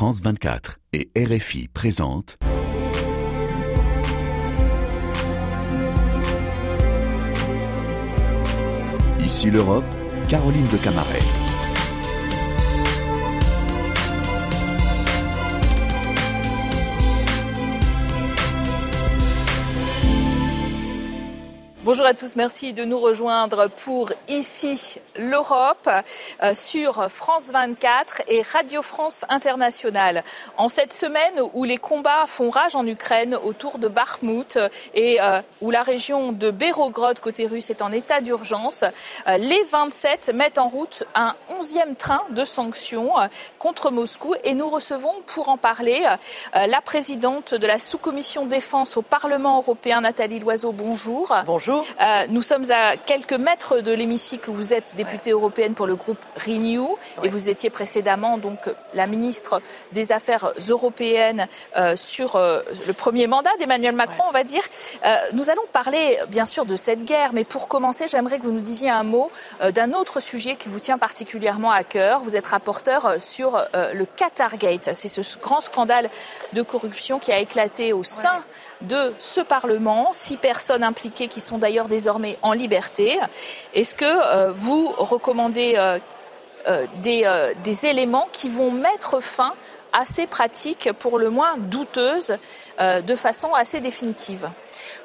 France 24 et RFI présentent Ici l'Europe, Caroline de Camaret. Bonjour à tous, merci de nous rejoindre pour Ici l'Europe euh, sur France 24 et Radio France Internationale. En cette semaine où les combats font rage en Ukraine autour de Bakhmut et euh, où la région de Berogrod côté russe est en état d'urgence, euh, les 27 mettent en route un onzième train de sanctions contre Moscou et nous recevons pour en parler la présidente de la sous-commission défense au Parlement européen, Nathalie Loiseau. Bonjour. Euh, nous sommes à quelques mètres de l'hémicycle. Vous êtes députée européenne pour le groupe Renew et vous étiez précédemment donc la ministre des Affaires européennes euh, sur euh, le premier mandat d'Emmanuel Macron, on va dire. nous allons parler bien sûr de cette guerre, mais pour commencer, j'aimerais que vous nous disiez un mot d'un autre sujet qui vous tient particulièrement à cœur. Vous êtes rapporteur sur le Qatargate. C'est ce grand scandale de corruption qui a éclaté au sein de ce Parlement. Six personnes impliquées qui sont d'ailleurs désormais en liberté. Est-ce que euh, vous recommandez euh, euh, des, éléments qui vont mettre fin à ces pratiques pour le moins douteuses de façon assez définitive?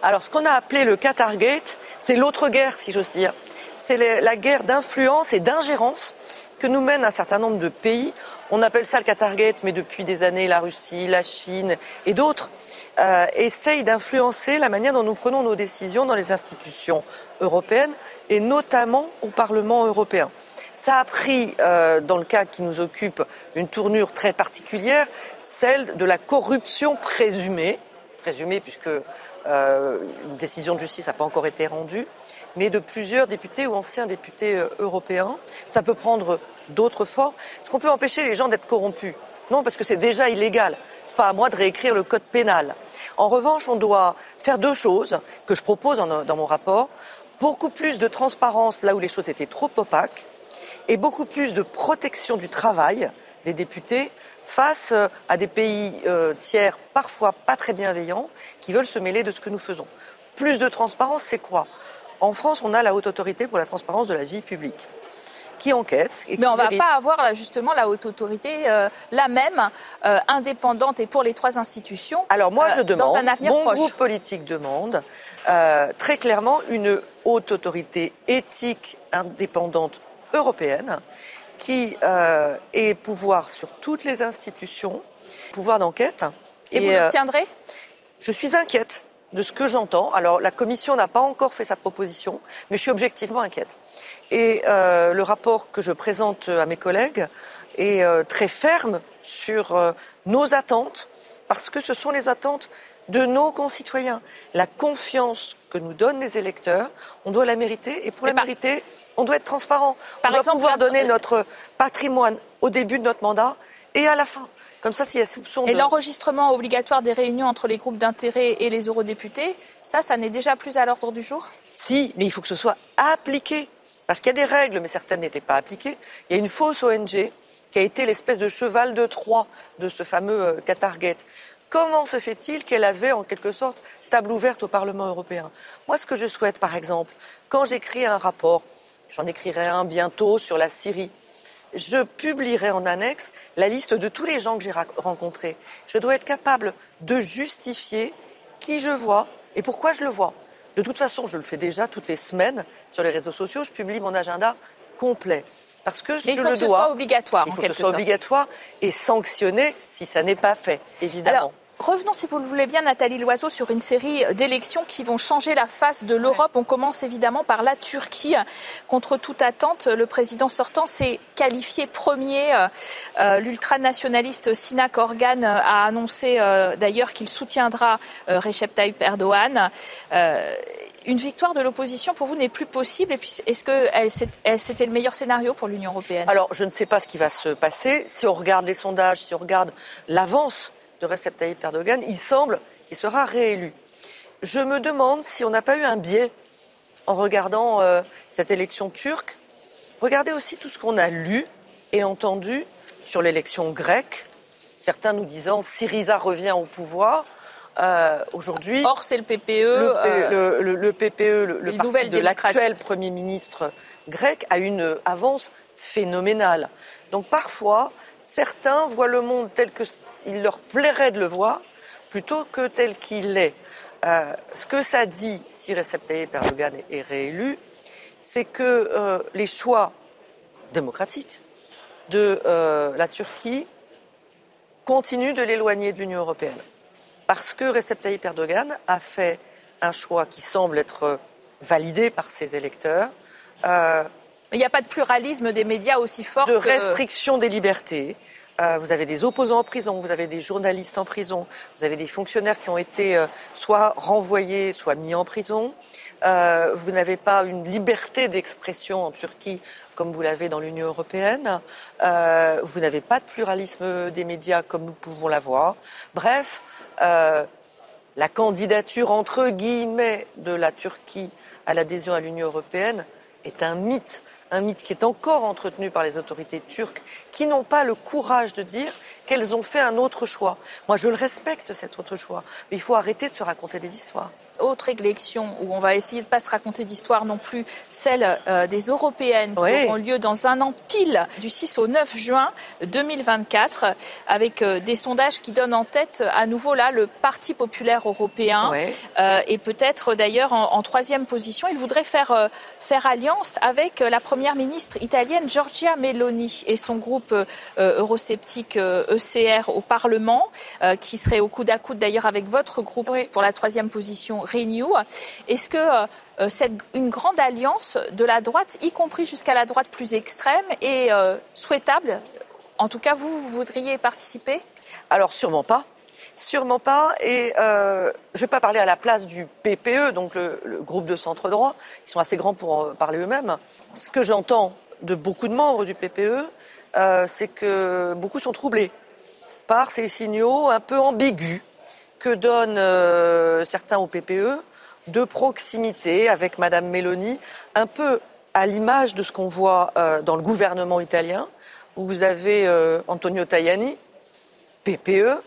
Alors ce qu'on a appelé le Qatargate, c'est l'autre guerre si j'ose dire. C'est la guerre d'influence et d'ingérence que nous mènent un certain nombre de pays. On appelle ça le Qatargate, mais depuis des années, la Russie, la Chine et d'autres euh, essayent d'influencer la manière dont nous prenons nos décisions dans les institutions européennes et notamment au Parlement européen. Ça a pris, euh, dans le cas qui nous occupe, une tournure très particulière, celle de la corruption présumée, présumée puisque euh, une décision de justice n'a pas encore été rendue, mais de plusieurs députés ou anciens députés européens. Ça peut prendre d'autres formes. Est-ce qu'on peut empêcher les gens d'être corrompus? Non, parce que c'est déjà illégal. C'est pas à moi de réécrire le code pénal. En revanche, on doit faire deux choses que je propose dans mon rapport. Beaucoup plus de transparence là où les choses étaient trop opaques et beaucoup plus de protection du travail des députés face euh, à des pays euh, tiers parfois pas très bienveillants qui veulent se mêler de ce que nous faisons. Plus de transparence, c'est quoi? En France, on a la haute autorité pour la transparence de la vie publique qui enquête. Mais on ne va pas avoir justement la haute autorité, euh, la même, euh, indépendante et pour les trois institutions. Alors moi, je euh, demande, dans un avenir mon proche. groupe politique demande très clairement une haute autorité éthique indépendante européenne qui ait pouvoir sur toutes les institutions, pouvoir d'enquête. Et, et vous l'obtiendrez Je suis inquiète de ce que j'entends. Alors la Commission n'a pas encore fait sa proposition, mais je suis objectivement inquiète. Et euh, le rapport que je présente à mes collègues est euh, très ferme sur euh, nos attentes, parce que ce sont les attentes de nos concitoyens. La confiance que nous donnent les électeurs, on doit la mériter, et pour la mériter, on doit être transparent. Par on doit pouvoir donner notre patrimoine au début de notre mandat et à la fin. Comme ça, s'il y a soupçon Et l'enregistrement obligatoire des réunions entre les groupes d'intérêt et les eurodéputés, ça, ça n'est déjà plus à l'ordre du jour? Si, mais il faut que ce soit appliqué. Parce qu'il y a des règles, mais certaines n'étaient pas appliquées. Il y a une fausse ONG qui a été l'espèce de cheval de Troie de ce fameux euh, Qatargate. Comment se fait-il qu'elle avait en quelque sorte table ouverte au Parlement européen? Moi, ce que je souhaite, par exemple, quand j'écris un rapport, j'en écrirai un bientôt sur la Syrie, je publierai en annexe la liste de tous les gens que j'ai rencontrés. Je dois être capable de justifier qui je vois et pourquoi je le vois. De toute façon, je le fais déjà toutes les semaines sur les réseaux sociaux. Je publie mon agenda complet. Parce que Mais je il faut le que ce soit obligatoire, il en faut que quelque ce soit sorte. obligatoire et sanctionné si ça n'est pas fait, évidemment. Alors, Revenons, si vous le voulez bien, Nathalie Loiseau, sur une série d'élections qui vont changer la face de l'Europe. On commence évidemment par la Turquie. Contre toute attente, le président sortant s'est qualifié premier. Euh, L'ultranationaliste Sinak Organ a annoncé euh, d'ailleurs qu'il soutiendra euh, Recep Tayyip Erdogan. Euh, une victoire de l'opposition pour vous n'est plus possible. Et puis, est-ce que c'était le meilleur scénario pour l'Union européenne? Alors, je ne sais pas ce qui va se passer. Si on regarde les sondages, si on regarde l'avance de Recep Tayyip Erdogan, il semble qu'il sera réélu. Je me demande si on n'a pas eu un biais en regardant euh, cette élection turque. Regardez aussi tout ce qu'on a lu et entendu sur l'élection grecque, certains nous disant Syriza revient au pouvoir. Euh, Aujourd'hui, Or, c'est le PPE. le, euh, le- le PPE, le, les parti de l'actuel. Premier ministre grec, a une avance phénoménale. Donc parfois, certains voient le monde tel qu'il leur plairait de le voir, plutôt que tel qu'il est. Euh, ce que ça dit, si Recep Tayyip Erdogan est, réélu, c'est que euh, les choix démocratiques de euh, la Turquie continuent de l'éloigner de l'Union européenne. Parce que Recep Tayyip Erdogan a fait un choix qui semble être validé par ses électeurs, Il n'y a pas de pluralisme des médias aussi fort de que... restriction des libertés. Euh, vous avez des opposants en prison, vous avez des journalistes en prison, vous avez des fonctionnaires qui ont été euh, soit renvoyés, soit mis en prison. Euh, vous n'avez pas une liberté d'expression en Turquie comme vous l'avez dans l'Union européenne. Vous n'avez pas de pluralisme des médias comme nous pouvons l'avoir. Bref, la candidature entre guillemets de la Turquie à l'adhésion à l'Union européenne est un mythe, un mythe qui est encore entretenu par les autorités turques qui n'ont pas le courage de dire qu'elles ont fait un autre choix. Moi, je le respecte, cet autre choix, mais il faut arrêter de se raconter des histoires. autre élection où on va essayer de pas se raconter d'histoire non plus, celle euh, des européennes qui Oui. auront lieu dans un an pile, du 6 au 9 juin 2024, avec euh, des sondages qui donnent en tête euh, à nouveau là le Parti populaire européen Ouais. euh, et peut-être d'ailleurs en, en troisième position, il voudrait faire euh, faire alliance avec euh, la première ministre italienne Giorgia Meloni et son groupe euh, euh, eurosceptique euh, ECR au Parlement, euh, qui serait au coude à coude d'ailleurs avec votre groupe Oui. pour la troisième position Renew. Est-ce que cette, une grande alliance de la droite, y compris jusqu'à la droite plus extrême, est souhaitable? En tout cas, vous, vous voudriez participer? Alors sûrement pas. Sûrement pas. Et euh, je ne vais pas parler à la place du PPE, donc le, groupe de centre droit. Ils sont assez grands pour en parler eux-mêmes. Ce que j'entends de beaucoup de membres du PPE, euh, c'est que beaucoup sont troublés par ces signaux un peu ambigus que donnent euh, certains au PPE de proximité avec Madame Meloni, un peu à l'image de ce qu'on voit dans le gouvernement italien, où vous avez Antonio Tajani, PPE,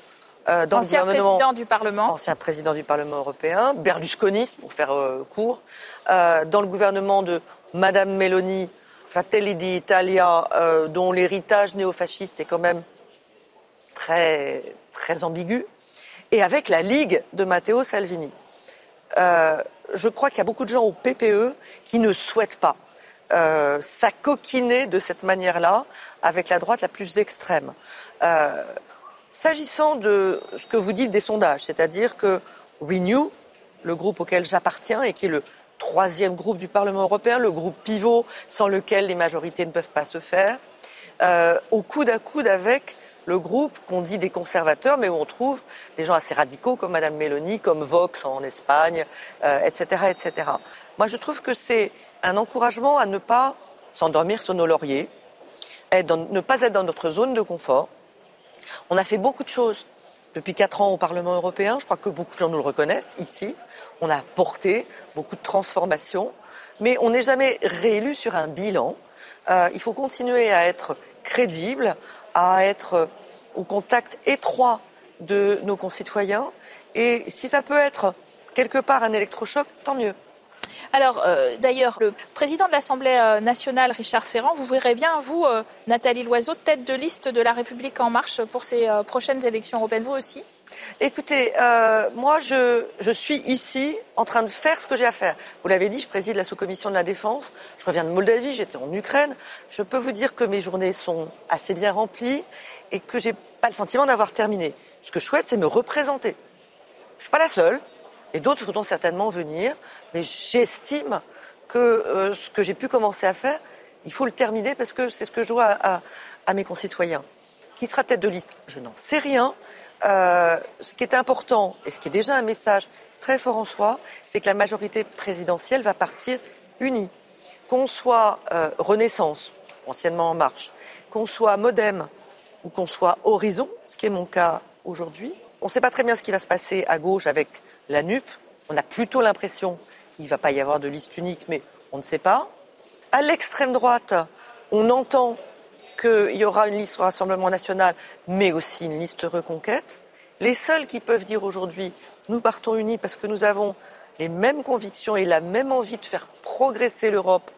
euh, dans Ancien le gouvernement président du Parlement. ancien président du Parlement européen, berlusconiste pour faire euh, court, euh, dans le gouvernement de Madame Meloni, Fratelli d'Italia, dont l'héritage néofasciste est quand même très, très ambigu, et avec la Ligue de Matteo Salvini. Je crois qu'il y a beaucoup de gens au PPE qui ne souhaitent pas euh, s'acoquiner de cette manière-là avec la droite la plus extrême. Euh, S'agissant de ce que vous dites des sondages, c'est-à-dire que Renew, le groupe auquel j'appartiens et qui est le troisième groupe du Parlement européen, le groupe pivot sans lequel les majorités ne peuvent pas se faire, euh, au coude à coude avec le groupe qu'on dit des conservateurs, mais où on trouve des gens assez radicaux comme Madame Meloni, comme Vox en Espagne, euh, etc., etc. Moi, je trouve que c'est un encouragement à ne pas s'endormir sur nos lauriers, être dans- ne pas être dans notre zone de confort. On a fait beaucoup de choses depuis quatre ans au Parlement européen. Je crois que beaucoup de gens nous le reconnaissent ici. On a porté beaucoup de transformations, mais on n'est jamais réélu sur un bilan. Euh, il faut continuer à être crédible, à être au contact étroit de nos concitoyens. Et si ça peut être quelque part un électrochoc, tant mieux. Alors, euh, d'ailleurs, le président de l'Assemblée euh, nationale, Richard Ferrand, vous verrez bien, vous, euh, Nathalie Loiseau, tête de liste de La République En Marche pour ces prochaines élections européennes. Vous aussi? Écoutez, moi, je, suis ici en train de faire ce que j'ai à faire. Vous l'avez dit, je préside la sous-commission de la défense. Je reviens de Moldavie, j'étais en Ukraine. Je peux vous dire que mes journées sont assez bien remplies et que j'ai pas le sentiment d'avoir terminé. Ce que je souhaite, c'est me représenter. Je suis pas la seule, et d'autres voudront certainement venir, mais j'estime que euh, ce que j'ai pu commencer à faire, il faut le terminer parce que c'est ce que je dois à mes concitoyens. Qui sera tête de liste? Je n'en sais rien. Euh, ce qui est important, et ce qui est déjà un message très fort en soi, c'est que la majorité présidentielle va partir unie. Qu'on soit euh, Renaissance, anciennement En Marche, qu'on soit Modem ou qu'on soit Horizon, ce qui est mon cas aujourd'hui, on ne sait pas très bien ce qui va se passer à gauche avec la NUP. On a plutôt l'impression qu'il ne va pas y avoir de liste unique, mais on ne sait pas. À l'extrême droite, on entend qu'il y aura une liste Rassemblement national, mais aussi une liste reconquête. Les seuls qui peuvent dire aujourd'hui nous partons unis parce que nous avons les mêmes convictions et la même envie de faire progresser l'Europe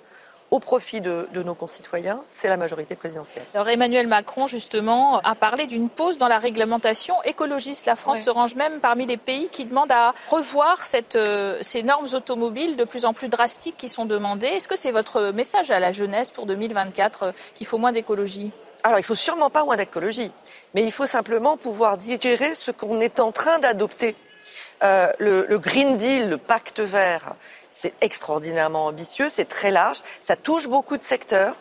au profit de, nos concitoyens, c'est la majorité présidentielle. Alors Emmanuel Macron, justement, a parlé d'une pause dans la réglementation écologiste. La France se range même parmi les pays qui demandent à revoir cette, euh, ces normes automobiles de plus en plus drastiques qui sont demandées. Est-ce que c'est votre message à la jeunesse pour 2024 euh, qu'il faut moins d'écologie? Alors, il faut sûrement pas moins d'écologie, mais il faut simplement pouvoir digérer ce qu'on est en train d'adopter. Euh, le, le, Green Deal, le pacte vert, c'est extraordinairement ambitieux, c'est très large, ça touche beaucoup de secteurs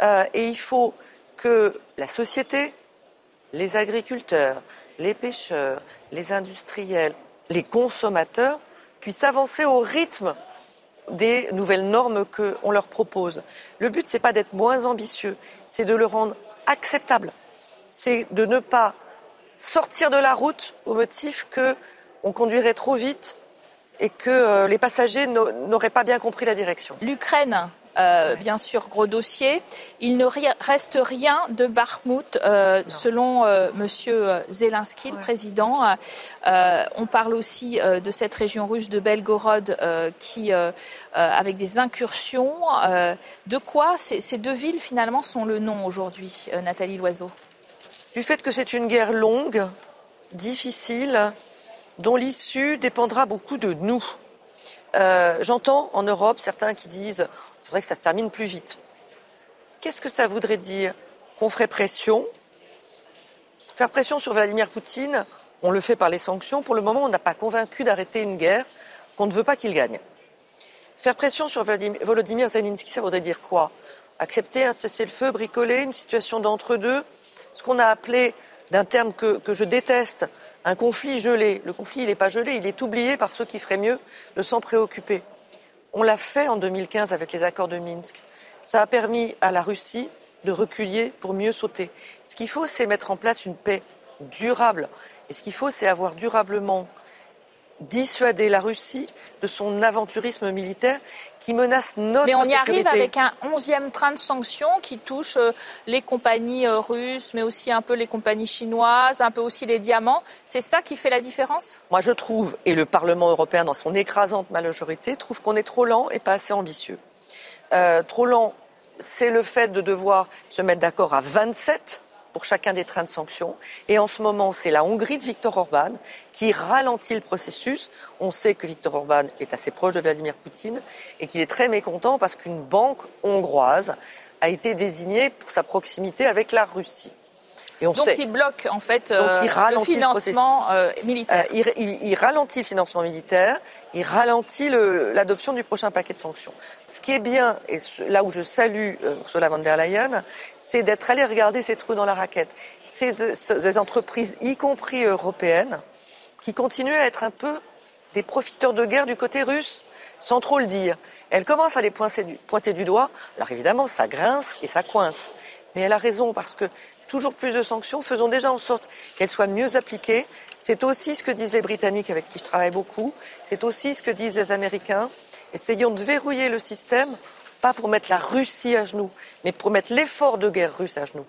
euh, et il faut que la société, les agriculteurs, les pêcheurs, les industriels, les consommateurs puissent avancer au rythme des nouvelles normes qu'on leur propose. Le but, c'est pas d'être moins ambitieux, c'est de le rendre acceptable. C'est de ne pas sortir de la route au motif qu'on conduirait trop vite et que euh, les passagers n'auraient pas bien compris la direction. L'Ukraine, euh, bien sûr, gros dossier. Il ne reste rien de Bakhmut, euh, selon Monsieur Zelensky, le président. on parle aussi de cette région russe de Belgorod, qui, avec des incursions. de quoi ces, deux villes, finalement, sont le nom aujourd'hui, Nathalie Loiseau? Du fait que c'est une guerre longue, difficile, dont l'issue dépendra beaucoup de nous. Euh, j'entends en Europe certains qui disent qu'il faudrait que ça se termine plus vite. Qu'est-ce que ça voudrait dire Qu'on ferait pression? Faire pression sur Vladimir Poutine, on le fait par les sanctions. Pour le moment, on n'a pas convaincu d'arrêter une guerre qu'on ne veut pas qu'il gagne. Faire pression sur Volodymyr Zelensky, ça voudrait dire quoi? Accepter un cessez-le-feu, bricoler une situation d'entre-deux, ce qu'on a appelé d'un terme que je déteste, un conflit gelé. Le conflit, il n'est pas gelé, il est oublié par ceux qui feraient mieux de s'en préoccuper. On l'a fait en 2015 avec les accords de Minsk. Ça a permis à la Russie de reculer pour mieux sauter. Ce qu'il faut, c'est mettre en place une paix durable. Et ce qu'il faut, c'est avoir durablement dissuader la Russie de son aventurisme militaire qui menace notre Mais on y arrive avec un onzième train de sanctions qui touche euh, les compagnies euh, russes, mais aussi un peu les compagnies chinoises, un peu aussi les diamants. C'est ça qui fait la différence? Moi, je trouve, et le Parlement européen, dans son écrasante majorité, trouve qu'on est trop lent et pas assez ambitieux. Euh, trop lent, c'est le fait de devoir se mettre d'accord à 27 pour chacun des trains de sanctions. Et en ce moment, c'est la Hongrie de Viktor Orban qui ralentit le processus. On sait que Viktor Orban est assez proche de Vladimir Poutine et qu'il est très mécontent parce qu'une banque hongroise a été désignée pour sa proximité avec la Russie. Donc il bloque en fait euh, le financement euh, militaire. Euh, il, ralentit le financement militaire, il ralentit l'adoption du prochain paquet de sanctions. Ce qui est bien, et là où je salue Ursula von der Leyen, c'est d'être allé regarder ces trous dans la raquette. Ces, ces entreprises, y compris européennes, qui continuent à être un peu des profiteurs de guerre du côté russe, sans trop le dire. Elle commence à les pointer du doigt. Alors évidemment, ça grince et ça coince. Mais elle a raison parce que toujours plus de sanctions, faisons déjà en sorte qu'elles soient mieux appliquées. C'est aussi ce que disent les Britanniques avec qui je travaille beaucoup, c'est aussi ce que disent les Américains. Essayons de verrouiller le système, pas pour mettre la Russie à genoux, mais pour mettre l'effort de guerre russe à genoux.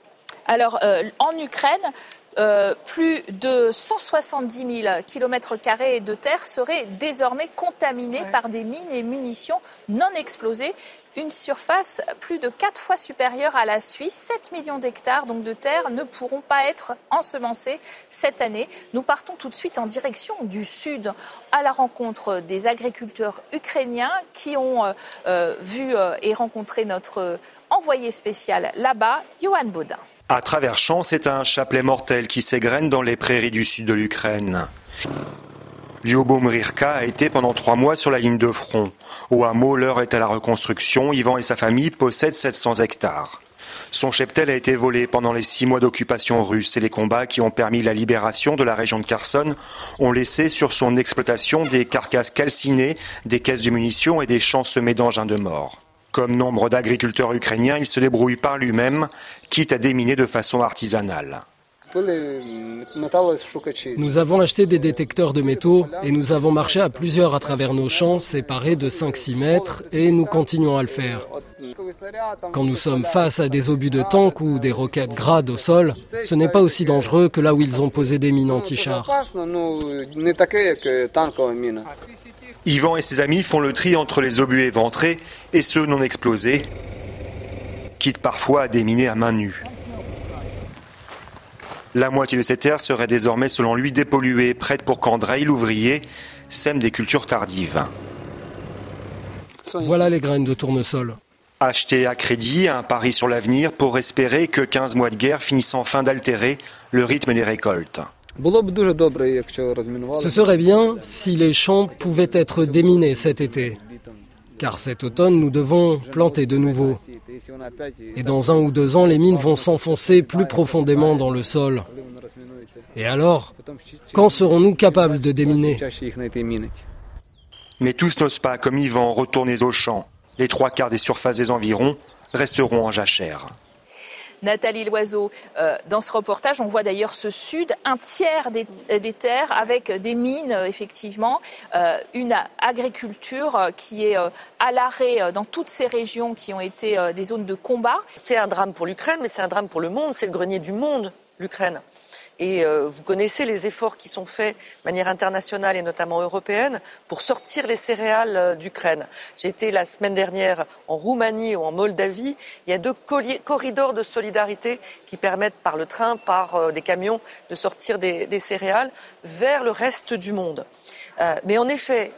Alors, euh, en Ukraine, euh, plus de 170 000 kilomètres carrés de terre seraient désormais contaminés par des mines et munitions non explosées. Une surface plus de quatre fois supérieure à la Suisse. 7 millions d'hectares donc de terre ne pourront pas être ensemencés cette année. Nous partons tout de suite en direction du sud à la rencontre des agriculteurs ukrainiens qui ont euh, euh, vu et rencontré notre envoyé spécial là-bas, Johan Baudin. À travers champs, c'est un chapelet mortel qui s'égrène dans les prairies du sud de l'Ukraine. Lyubomir a été pendant trois mois sur la ligne de front. Au hameau, l'heure est à la reconstruction. Yvan et sa famille possèdent 700 hectares. Son cheptel a été volé pendant les six mois d'occupation russe et les combats qui ont permis la libération de la région de Kherson ont laissé sur son exploitation des carcasses calcinées, des caisses de munitions et des champs semés d'engins de mort. Comme nombre d'agriculteurs ukrainiens, il se débrouille par lui-même, quitte à déminer de façon artisanale. Nous avons acheté des détecteurs de métaux et nous avons marché à plusieurs à travers nos champs séparés de 5-6 mètres et nous continuons à le faire. Quand nous sommes face à des obus de tank ou des roquettes grades au sol, ce n'est pas aussi dangereux que là où ils ont posé des mines anti-chars. Yvan et ses amis font le tri entre les obus éventrés et ceux non explosés, quitte parfois à déminer à main nue. La moitié de ces terres serait désormais, selon lui, dépolluée, prête pour qu'Andrei, l'ouvrier, sème des cultures tardives. Voilà les graines de tournesol. Acheter à crédit, un pari sur l'avenir pour espérer que 15 mois de guerre finissent enfin d'altérer le rythme des récoltes. Ce serait bien si les champs pouvaient être déminés cet été. Car cet automne, nous devons planter de nouveau. Et dans un ou deux ans, les mines vont s'enfoncer plus profondément dans le sol. Et alors, quand serons-nous capables de déminer Mais tous n'osent pas, comme Yvan, retourner au champ. Les trois quarts des surfaces des environs resteront en jachère. Nathalie Loiseau, euh, dans ce reportage, on voit d'ailleurs ce sud, un tiers des, terres avec des mines, effectivement, euh, une agriculture qui est euh, à l'arrêt dans toutes ces régions qui ont été des zones de combat. C'est un drame pour l'Ukraine, mais c'est un drame pour le monde, c'est le grenier du monde, l'Ukraine. Et euh, vous connaissez les efforts qui sont faits de manière internationale et notamment européenne pour sortir les céréales euh, d'Ukraine. Été la semaine dernière en Roumanie ou en Moldavie. Il y a deux corridors de solidarité qui permettent par le train, par euh, des camions, de sortir des, céréales vers le reste du monde. mais en effet,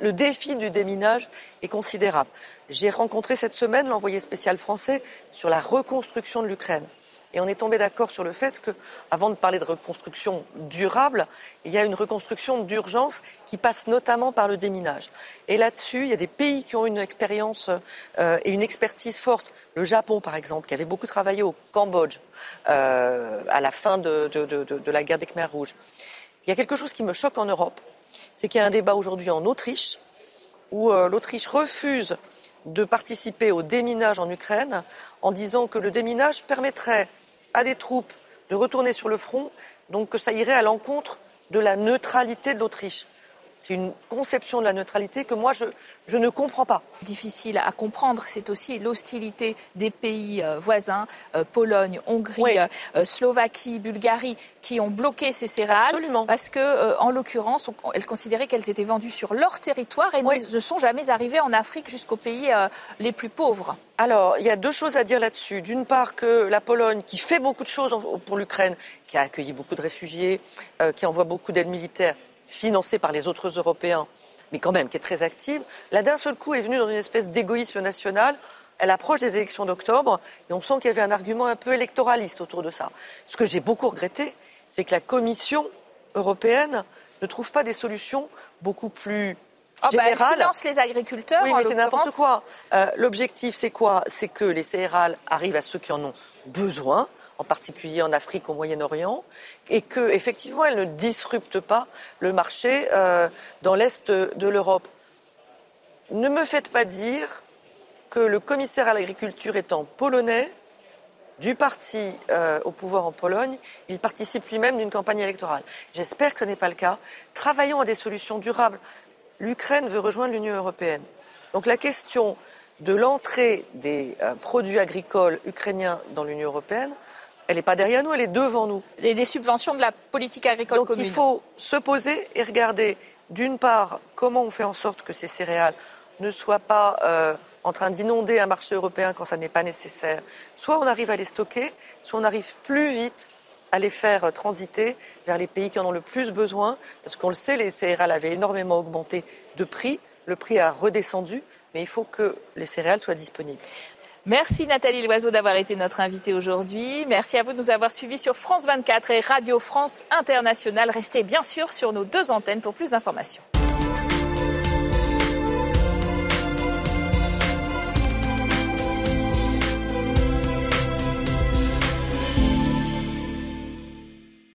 le défi du déminage est considérable. J'ai rencontré cette semaine l'envoyé spécial français sur la reconstruction de l'Ukraine. Et on est tombé d'accord sur le fait que, avant de parler de reconstruction durable, il y a une reconstruction d'urgence qui passe notamment par le déminage. Et là-dessus, il y a des pays qui ont une expérience euh, et une expertise forte. Le Japon, par exemple, qui avait beaucoup travaillé au Cambodge euh, à la fin de, la guerre des Khmers rouges. Il y a quelque chose qui me choque en Europe, c'est qu'il y a un débat aujourd'hui en Autriche où euh, l'Autriche refuse de participer au déminage en Ukraine en disant que le déminage permettrait à des troupes de retourner sur le front, donc que ça irait à l'encontre de la neutralité de l'Autriche. C'est une conception de la neutralité que moi, je, je ne comprends pas. Difficile à comprendre, c'est aussi l'hostilité des pays euh, voisins, euh, Pologne, Hongrie, euh, Slovaquie, Bulgarie, qui ont bloqué ces céréales. Absolument. Parce que, en l'occurrence, elles considéraient qu'elles étaient vendues sur leur territoire et ne sont jamais arrivées en Afrique jusqu'aux pays les plus pauvres. Alors, il y a deux choses à dire là-dessus. D'une part, que la Pologne, qui fait beaucoup de choses pour l'Ukraine, qui a accueilli beaucoup de réfugiés, qui envoie beaucoup d'aide militaire, financée par les autres Européens, mais quand même qui est très active, là d'un seul coup est venue dans une espèce d'égoïsme national. Elle approche des élections d'octobre et on sent qu'il y avait un argument un peu électoraliste autour de ça. Ce que j'ai beaucoup regretté, c'est que la Commission européenne ne trouve pas des solutions beaucoup plus ah bah, elle finance les agriculteurs. Oui, mais c'est n'importe quoi. Euh, l'objectif, c'est quoi? C'est que les céréales arrivent à ceux qui en ont besoin en particulier en Afrique, au Moyen-Orient, et qu'effectivement, elle ne disrupte pas le marché euh, dans l'Est de l'Europe. Ne me faites pas dire que le commissaire à l'agriculture étant polonais, du parti euh, au pouvoir en Pologne, il participe lui-même d'une campagne électorale. J'espère que ce n'est pas le cas. Travaillons à des solutions durables. L'Ukraine veut rejoindre l'Union européenne. Donc la question de l'entrée des euh, produits agricoles ukrainiens dans l'Union européenne, elle n'est pas derrière nous, elle est devant nous. Et des subventions de la politique agricole Donc il faut se poser et regarder, d'une part, comment on fait en sorte que ces céréales ne soient pas euh, en train d'inonder un marché européen quand ça n'est pas nécessaire. Soit on arrive à les stocker, soit on arrive plus vite à les faire transiter vers les pays qui en ont le plus besoin, parce qu'on le sait, les céréales avaient énormément augmenté de prix, le prix a redescendu, mais il faut que les céréales soient disponibles. Merci Nathalie Loiseau d'avoir été notre invitée aujourd'hui. Merci à vous de nous avoir suivis sur France 24 et Radio France Internationale. Restez bien sûr sur nos deux antennes pour plus d'informations.